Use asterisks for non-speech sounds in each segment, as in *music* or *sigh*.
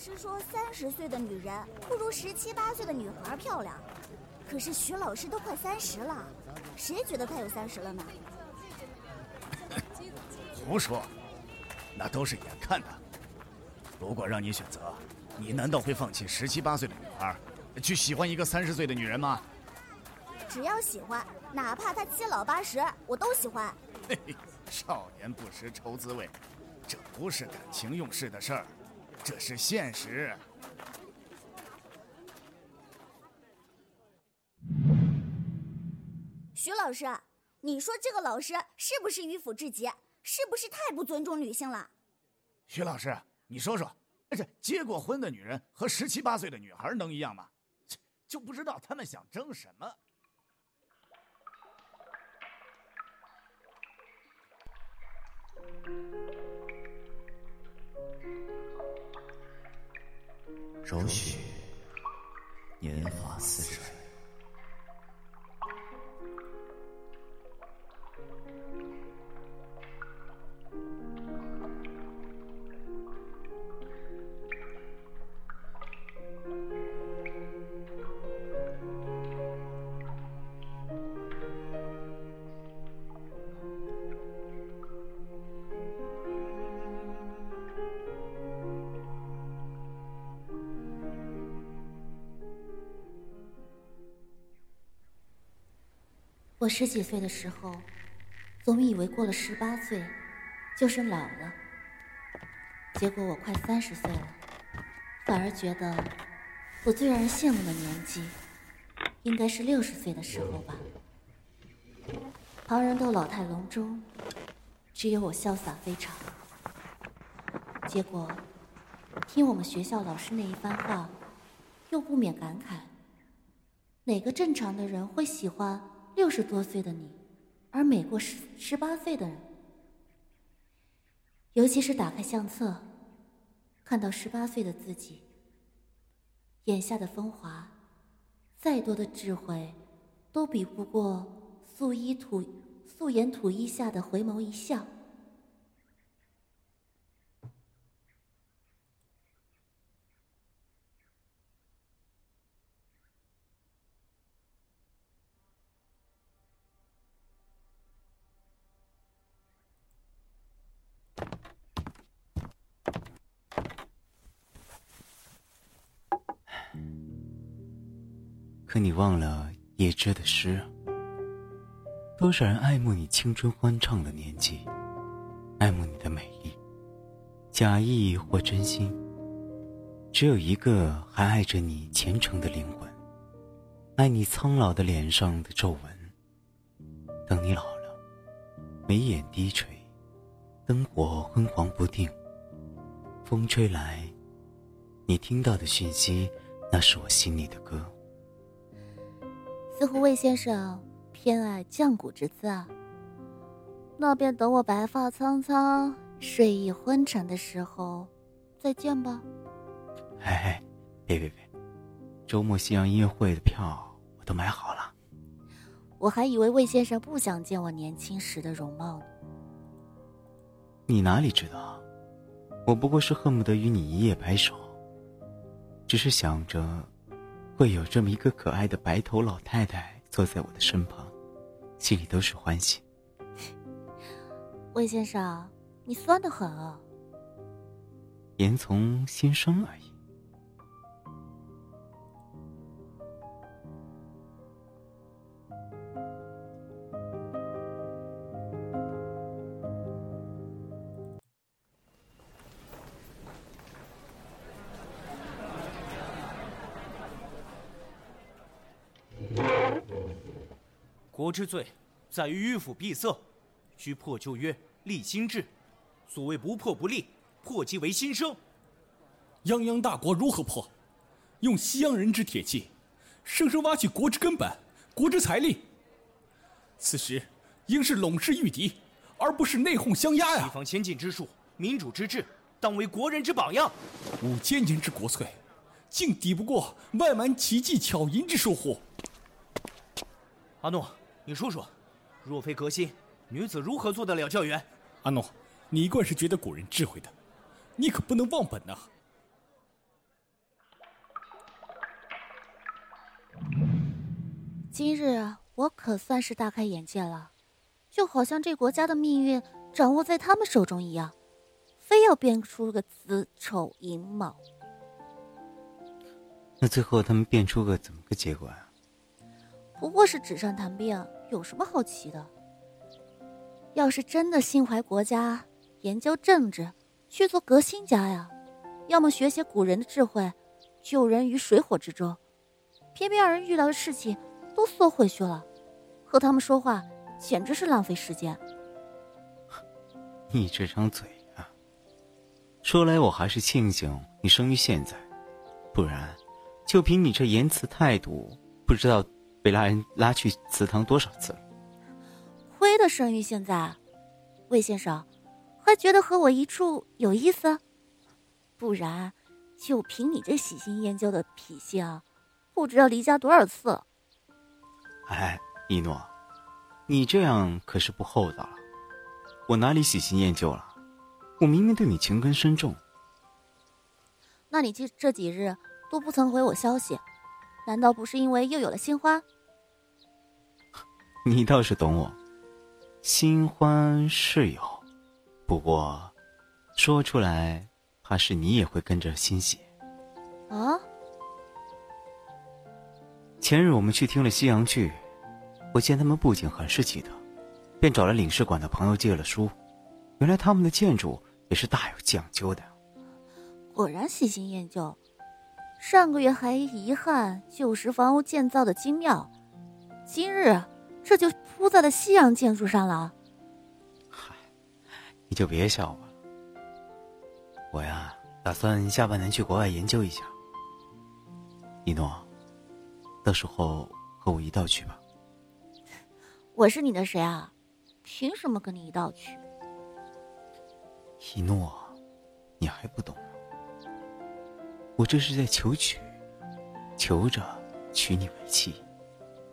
老师说，三十岁的女人不如十七八岁的女孩漂亮。可是徐老师都快三十了，谁觉得他有三十了呢？*laughs* 胡说，那都是眼看的。如果让你选择，你难道会放弃十七八岁的女孩，去喜欢一个三十岁的女人吗？只要喜欢，哪怕她七老八十，我都喜欢。嘿嘿，少年不识愁滋味，这不是感情用事的事儿，这是现实。徐老师，你说这个老师是不是迂腐至极？是不是太不尊重女性了？徐老师，你说说，这结过婚的女人和十七八岁的女孩能一样吗？就不知道他们想争什么。柔雪，年华似水。我十几岁的时候，总以为过了十八岁就是老了。结果我快三十岁了，反而觉得我最让人羡慕的年纪，应该是六十岁的时候吧。旁人都老态龙钟，只有我潇洒非常。结果听我们学校老师那一番话，又不免感慨：哪个正常的人会喜欢？六十多岁的你，而美过十十八岁的人，尤其是打开相册，看到十八岁的自己，眼下的风华，再多的智慧，都比不过素衣土素颜土衣下的回眸一笑。可你忘了叶芝的诗。多少人爱慕你青春欢畅的年纪，爱慕你的美丽，假意或真心。只有一个还爱着你虔诚的灵魂，爱你苍老的脸上的皱纹。等你老了，眉眼低垂，灯火昏黄不定，风吹来，你听到的讯息，那是我心里的歌。似乎魏先生偏爱降骨之姿啊。那便等我白发苍苍、睡意昏沉的时候，再见吧。哎哎，别别别，周末西洋音乐会的票我都买好了。我还以为魏先生不想见我年轻时的容貌呢。你哪里知道，我不过是恨不得与你一夜白首，只是想着。会有这么一个可爱的白头老太太坐在我的身旁，心里都是欢喜。魏先生，你酸的很啊。言从心生而已。国之罪，在于迂腐闭塞，须破旧约，立新制。所谓不破不立，破即为新生。泱泱大国如何破？用西洋人之铁器，生生挖去国之根本，国之财力。此时应是拢势御敌，而不是内讧相压呀！西方先进之术，民主之治，当为国人之榜样。五千年之国粹，竟抵不过外蛮奇技巧淫之术乎？阿诺。你说说，若非革新，女子如何做得了教员？阿诺，你一贯是觉得古人智慧的，你可不能忘本呐。今日我可算是大开眼界了，就好像这国家的命运掌握在他们手中一样，非要变出个子丑寅卯。那最后他们变出个怎么个结果啊？不过是纸上谈兵，有什么好奇的？要是真的心怀国家，研究政治，去做革新家呀，要么学些古人的智慧，救人于水火之中。偏偏让人遇到的事情都缩回去了，和他们说话简直是浪费时间。你这张嘴啊！说来我还是庆幸你生于现在，不然，就凭你这言辞态度，不知道被拉人拉去祠堂多少次了。亏得生于现在，魏先生，还觉得和我一处有意思？不然，就凭你这喜新厌旧的脾性，不知道离家多少次。哎，一诺，你这样可是不厚道了。我哪里喜新厌旧了？我明明对你情根深重。那你这这几日都不曾回我消息，难道不是因为又有了新欢？*laughs* 你倒是懂我。新欢是有，不过说出来，怕是你也会跟着欣喜。啊！前日我们去听了西洋剧，我见他们布景很是奇特，便找了领事馆的朋友借了书。原来他们的建筑也是大有讲究的。果然喜新厌旧，上个月还遗憾旧时房屋建造的精妙，今日。这就铺在了西洋建筑上了。嗨，你就别笑我了。我呀，打算下半年去国外研究一下。一诺，到时候和我一道去吧。我是你的谁啊？凭什么跟你一道去？一诺，你还不懂吗？我这是在求娶，求着娶你为妻，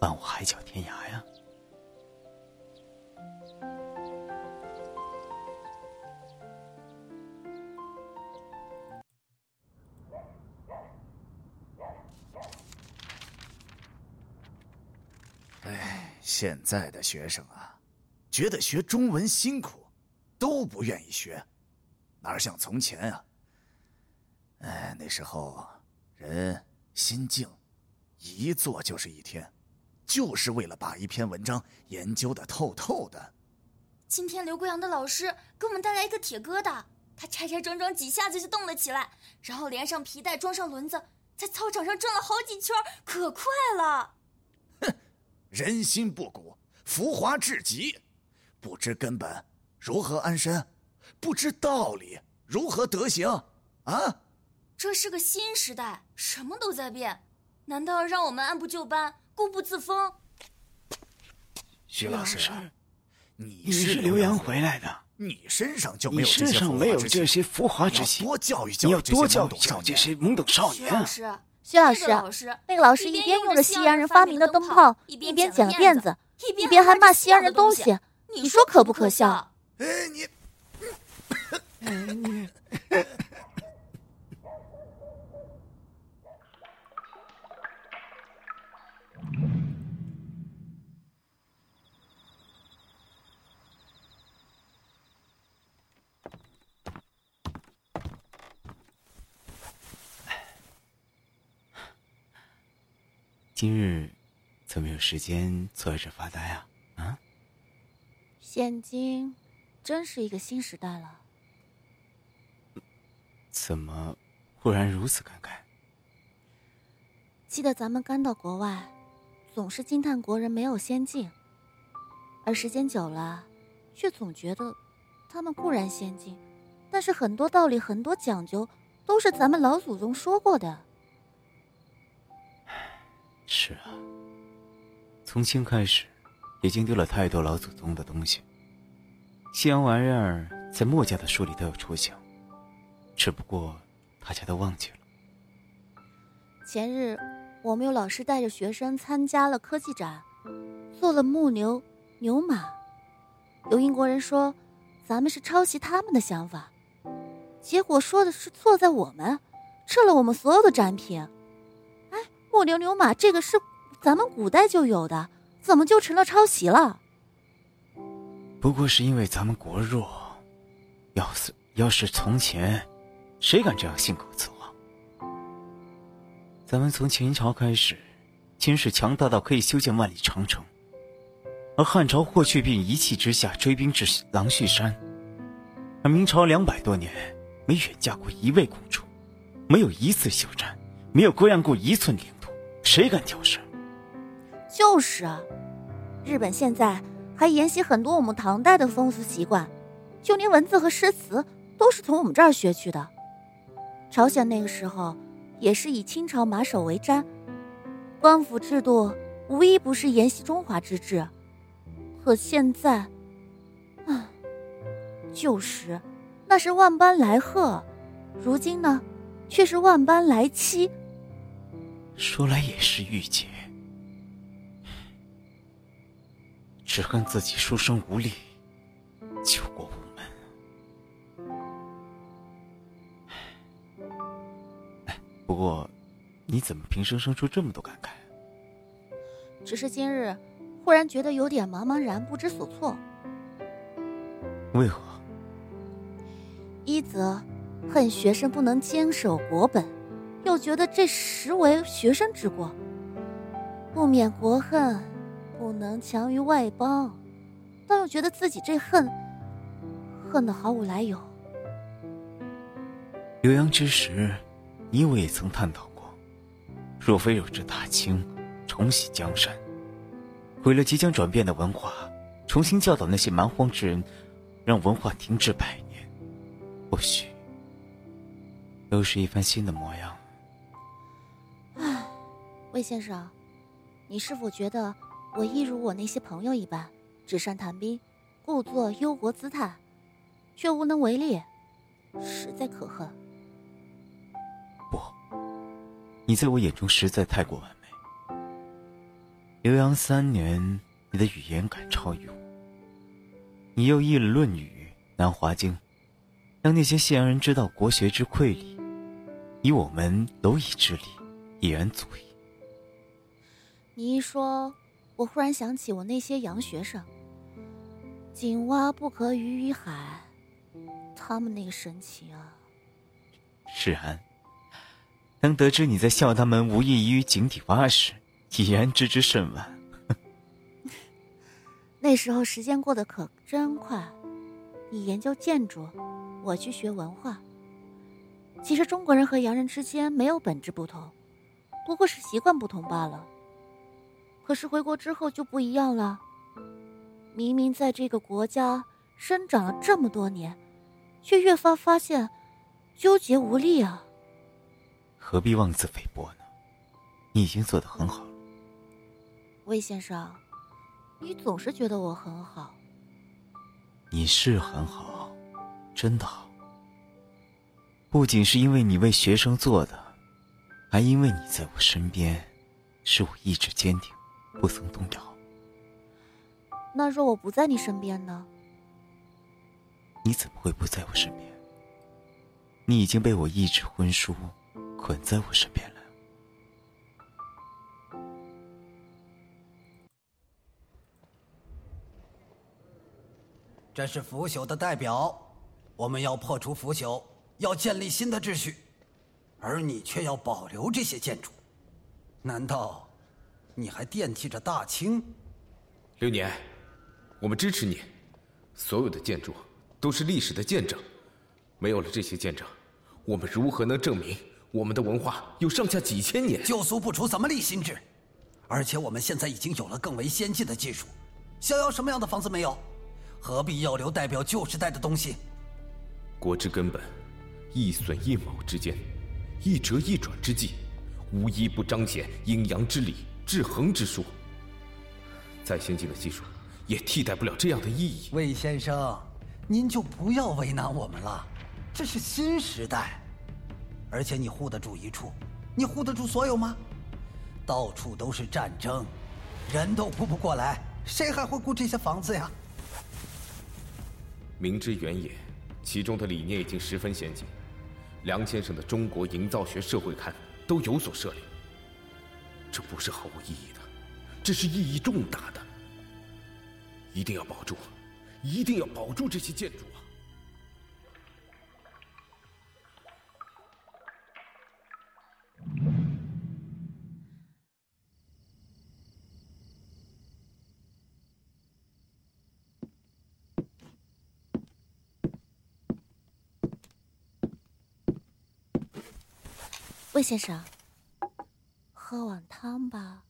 伴我海角天涯呀。哎现在的学生啊，觉得学中文辛苦，都不愿意学，哪像从前啊？哎，那时候人心静，一坐就是一天，就是为了把一篇文章研究的透透的。今天刘贵阳的老师给我们带来一个铁疙瘩，他拆拆装装几下子就动了起来，然后连上皮带，装上轮子，在操场上转了好几圈，可快了。哼人心不古，浮华至极，不知根本如何安身？不知道理如何德行？啊！这是个新时代，什么都在变，难道让我们按部就班、固步自封？徐老师，你是留洋回来的，你身上就没有身上没有这些浮华之气，多教育教育要多教育教育这些懵懂少年。老师。徐老师，那个老师一边用着西洋人发明的灯泡，一边剪了辫子，一边还骂西洋人东西，你说可不可笑？哎，你。*laughs* *laughs* 今日怎么有时间坐着发呆啊？啊！现今真是一个新时代了。怎么忽然如此感慨？记得咱们刚到国外，总是惊叹国人没有先进，而时间久了，却总觉得他们固然先进，但是很多道理、很多讲究，都是咱们老祖宗说过的。是啊，从今开始，已经丢了太多老祖宗的东西。西洋玩意儿在墨家的书里都有出现，只不过大家都忘记了。前日，我们有老师带着学生参加了科技展，做了木牛、牛马。有英国人说，咱们是抄袭他们的想法，结果说的是错在我们，撤了我们所有的展品。木牛牛马，这个是咱们古代就有的，怎么就成了抄袭了？不过是因为咱们国弱，要是要是从前，谁敢这样信口雌黄？咱们从秦朝开始，秦始强大到可以修建万里长城，而汉朝霍去病一气之下追兵至狼胥山，而明朝两百多年没远嫁过一位公主，没有一次休战，没有割让过一寸领，谁敢挑事？就是啊，日本现在还沿袭很多我们唐代的风俗习惯，就连文字和诗词都是从我们这儿学去的。朝鲜那个时候也是以清朝马首为瞻，官府制度无一不是沿袭中华之治。可现在，啊，旧时那是万般来贺，如今呢，却是万般来欺。说来也是玉洁。只恨自己书生无力，救国无门。哎，不过，你怎么平生生出这么多感慨？只是今日忽然觉得有点茫茫然，不知所措。为何？一则恨学生不能坚守国本，又觉得这实为学生之过，不免国恨。不能强于外邦，但又觉得自己这恨，恨得毫无来由。浏阳之时，你我也曾探讨过：若非有这大清重洗江山，毁了即将转变的文化，重新教导那些蛮荒之人，让文化停滞百年，或许都是一番新的模样。魏先生，你是否觉得？我一如我那些朋友一般，纸上谈兵，故作忧国姿态，却无能为力，实在可恨。不，你在我眼中实在太过完美。浏阳三年，你的语言赶超于我，你又译了《论语》《南华经》，让那些西洋人知道国学之瑰丽，以我们蝼蚁之力，已然足矣。你一说。我忽然想起我那些洋学生，井蛙不可语于海，他们那个神情啊！是然，当得知你在笑他们无异于井底蛙时，已然知之甚晚。那时候时间过得可真快，你研究建筑，我去学文化。其实中国人和洋人之间没有本质不同，不过是习惯不同罢了。可是回国之后就不一样了。明明在这个国家生长了这么多年，却越发发现纠结无力啊！何必妄自菲薄呢？你已经做得很好了。魏先生，你总是觉得我很好。你是很好，真的好。不仅是因为你为学生做的，还因为你在我身边，使我意志坚定。不曾动摇。那若我不在你身边呢？你怎么会不在我身边？你已经被我一纸婚书捆在我身边了。这是腐朽的代表，我们要破除腐朽，要建立新的秩序，而你却要保留这些建筑，难道？你还惦记着大清，流年，我们支持你。所有的建筑都是历史的见证，没有了这些见证，我们如何能证明我们的文化有上下几千年？旧俗不除，怎么立新制？而且我们现在已经有了更为先进的技术，想要什么样的房子没有？何必要留代表旧时代的东西？国之根本，一损一卯之间，一折一转之际，无一不彰显阴阳之理。制衡之术，再先进的技术也替代不了这样的意义。魏先生，您就不要为难我们了，这是新时代，而且你护得住一处，你护得住所有吗？到处都是战争，人都顾不过来，谁还会顾这些房子呀？明之原野，其中的理念已经十分先进，梁先生的《中国营造学社会刊》都有所涉猎。这不是毫无意义的。这是意义重大的，一定要保住，一定要保住这些建筑啊！魏先生，喝碗汤吧。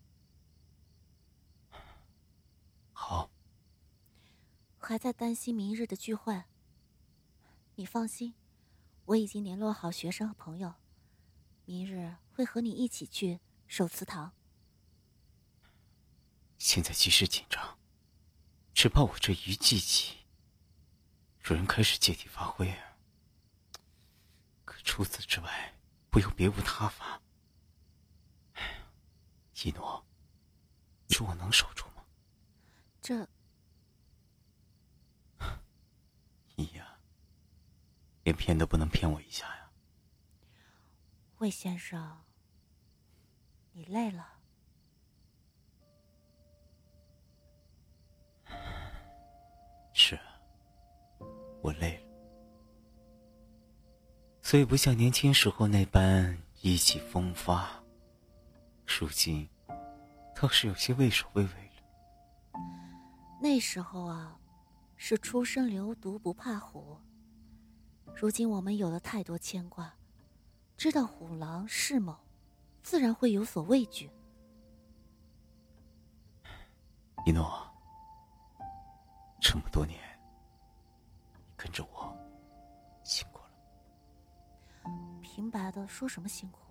好。还在担心明日的聚会？你放心，我已经联络好学生和朋友，明日会和你一起去守祠堂。现在局势紧张，只怕我这一记起，主人开始借题发挥啊。可除此之外。我又别无他法。一诺，你说我能守住吗？这，你呀，连骗都不能骗我一下呀。魏先生，你累了。是，我累了。所以不像年轻时候那般意气风发，如今倒是有些畏首畏尾了。那时候啊，是初生牛犊不怕虎。如今我们有了太多牵挂，知道虎狼势猛，自然会有所畏惧。一诺，这么多年，跟着我，辛苦了。平白的说什么辛苦啊？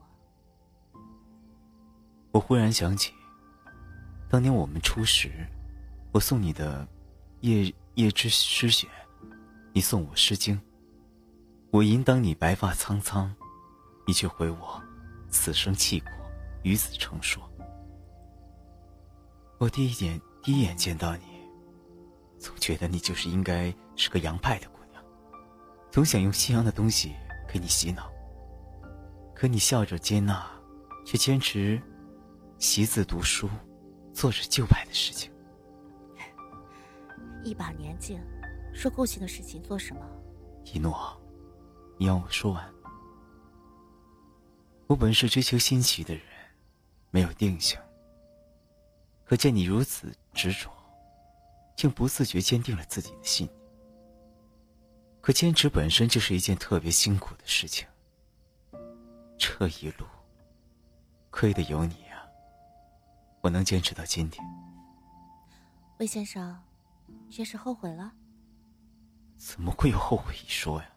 我忽然想起，当年我们初识，我送你的《夜夜之诗选》，你送我《诗经》。我应当你白发苍苍，你却回我此生契阔，与子成说。我第一眼第一眼见到你，总觉得你就是应该是个洋派的姑娘，总想用西洋的东西给你洗脑。可你笑着接纳，却坚持习字读书，做着旧派的事情。一把年纪，说过去的事情做什么？一诺，你让我说完。我本是追求新奇的人，没有定性。可见你如此执着，竟不自觉坚定了自己的信念。可坚持本身就是一件特别辛苦的事情。这一路，亏得有你呀！我能坚持到今天。魏先生，这是后悔了？怎么会有后悔一说呀？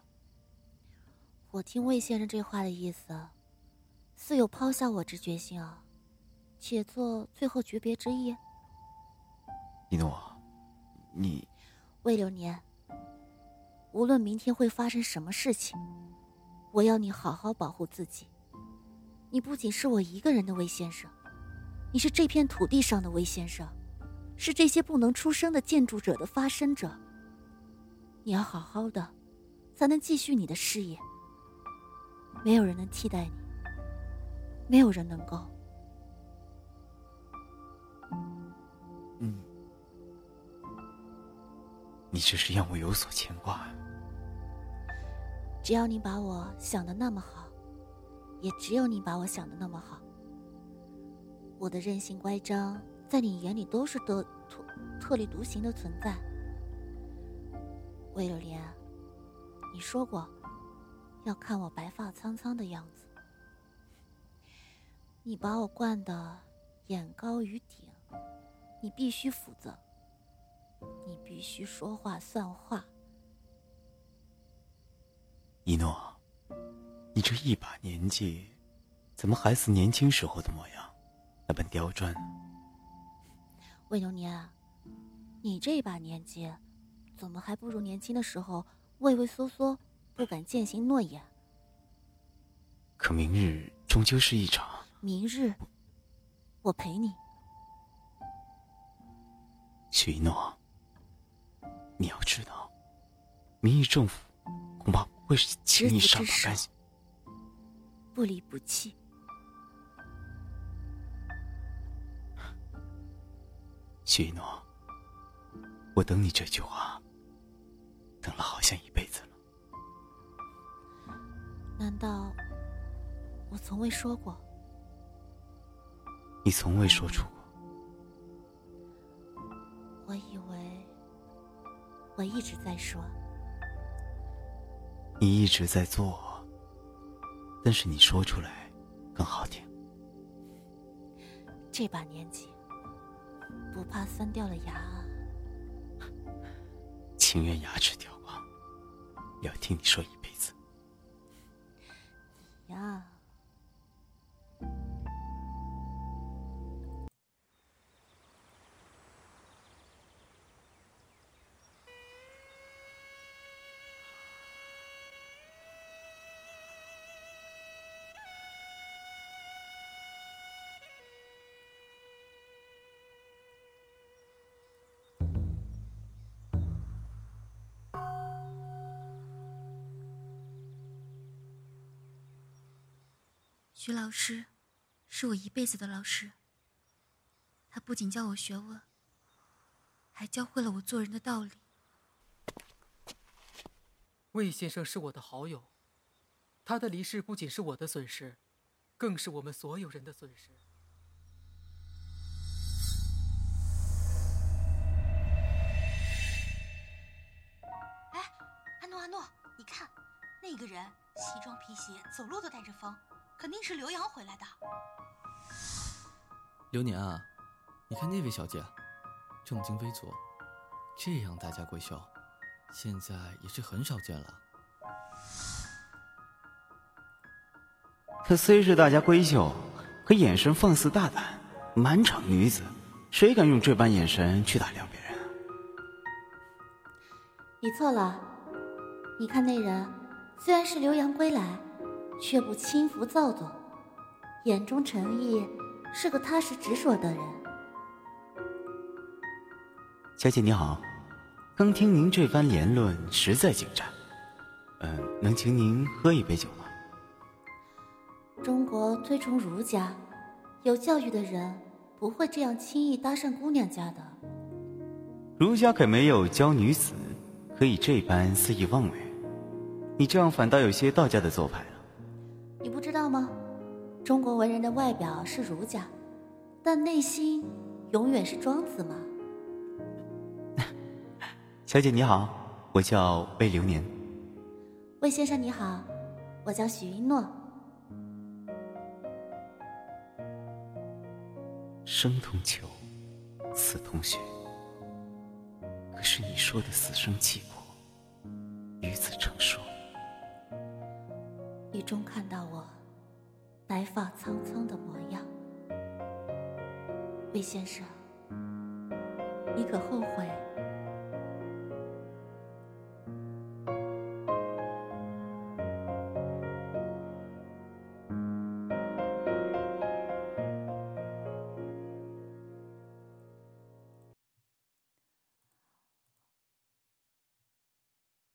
我听魏先生这话的意思，似有抛下我之决心啊，且做最后诀别之意。一诺，你，魏流年，无论明天会发生什么事情。我要你好好保护自己。你不仅是我一个人的魏先生，你是这片土地上的魏先生，是这些不能出声的建筑者的发声者。你要好好的，才能继续你的事业。没有人能替代你，没有人能够。嗯，你这是让我有所牵挂。只要你把我想的那么好，也只有你把我想的那么好。我的任性乖张，在你眼里都是特特特立独行的存在。魏柳莲，你说过要看我白发苍苍的样子，你把我惯得眼高于顶，你必须负责，你必须说话算话。一诺，你这一把年纪，怎么还似年轻时候的模样，那本刁钻？魏流年，你这把年纪，怎么还不如年轻的时候畏畏缩缩，不敢践行诺言？可明日终究是一场。明日，我陪你。许一诺，你要知道，明日政府恐怕。会是轻易上马干系，不离不弃。许一诺，我等你这句话，等了好像一辈子了。难道我从未说过？你从未说出过。我以为我一直在说。你一直在做，但是你说出来更好听。这把年纪，不怕酸掉了牙啊！*laughs* 情愿牙齿掉光，要听你说一徐老师，是我一辈子的老师。他不仅教我学问，还教会了我做人的道理。魏先生是我的好友，他的离世不仅是我的损失，更是我们所有人的损失。哎，阿诺阿诺，你看，那个人西装皮鞋，走路都带着风。肯定是刘洋回来的。流年啊，你看那位小姐，正襟危坐，这样大家闺秀，现在也是很少见了。她虽是大家闺秀，可眼神放肆大胆，满场女子，谁敢用这般眼神去打量别人？你错了，你看那人，虽然是刘洋归来。却不轻浮躁动，眼中诚意，是个踏实执着的人。小姐你好，刚听您这番言论，实在精湛。嗯，能请您喝一杯酒吗？中国推崇儒家，有教育的人不会这样轻易搭讪姑娘家的。儒家可没有教女子可以这般肆意妄为，你这样反倒有些道家的做派了。知道吗？中国文人的外表是儒家，但内心永远是庄子吗？*laughs* 小姐你好，我叫魏流年。魏先生你好，我叫许一诺。生同求，死同学。可是你说的死生契阔，与子成说。雨中看到我白发苍苍的模样，魏先生，你可后悔？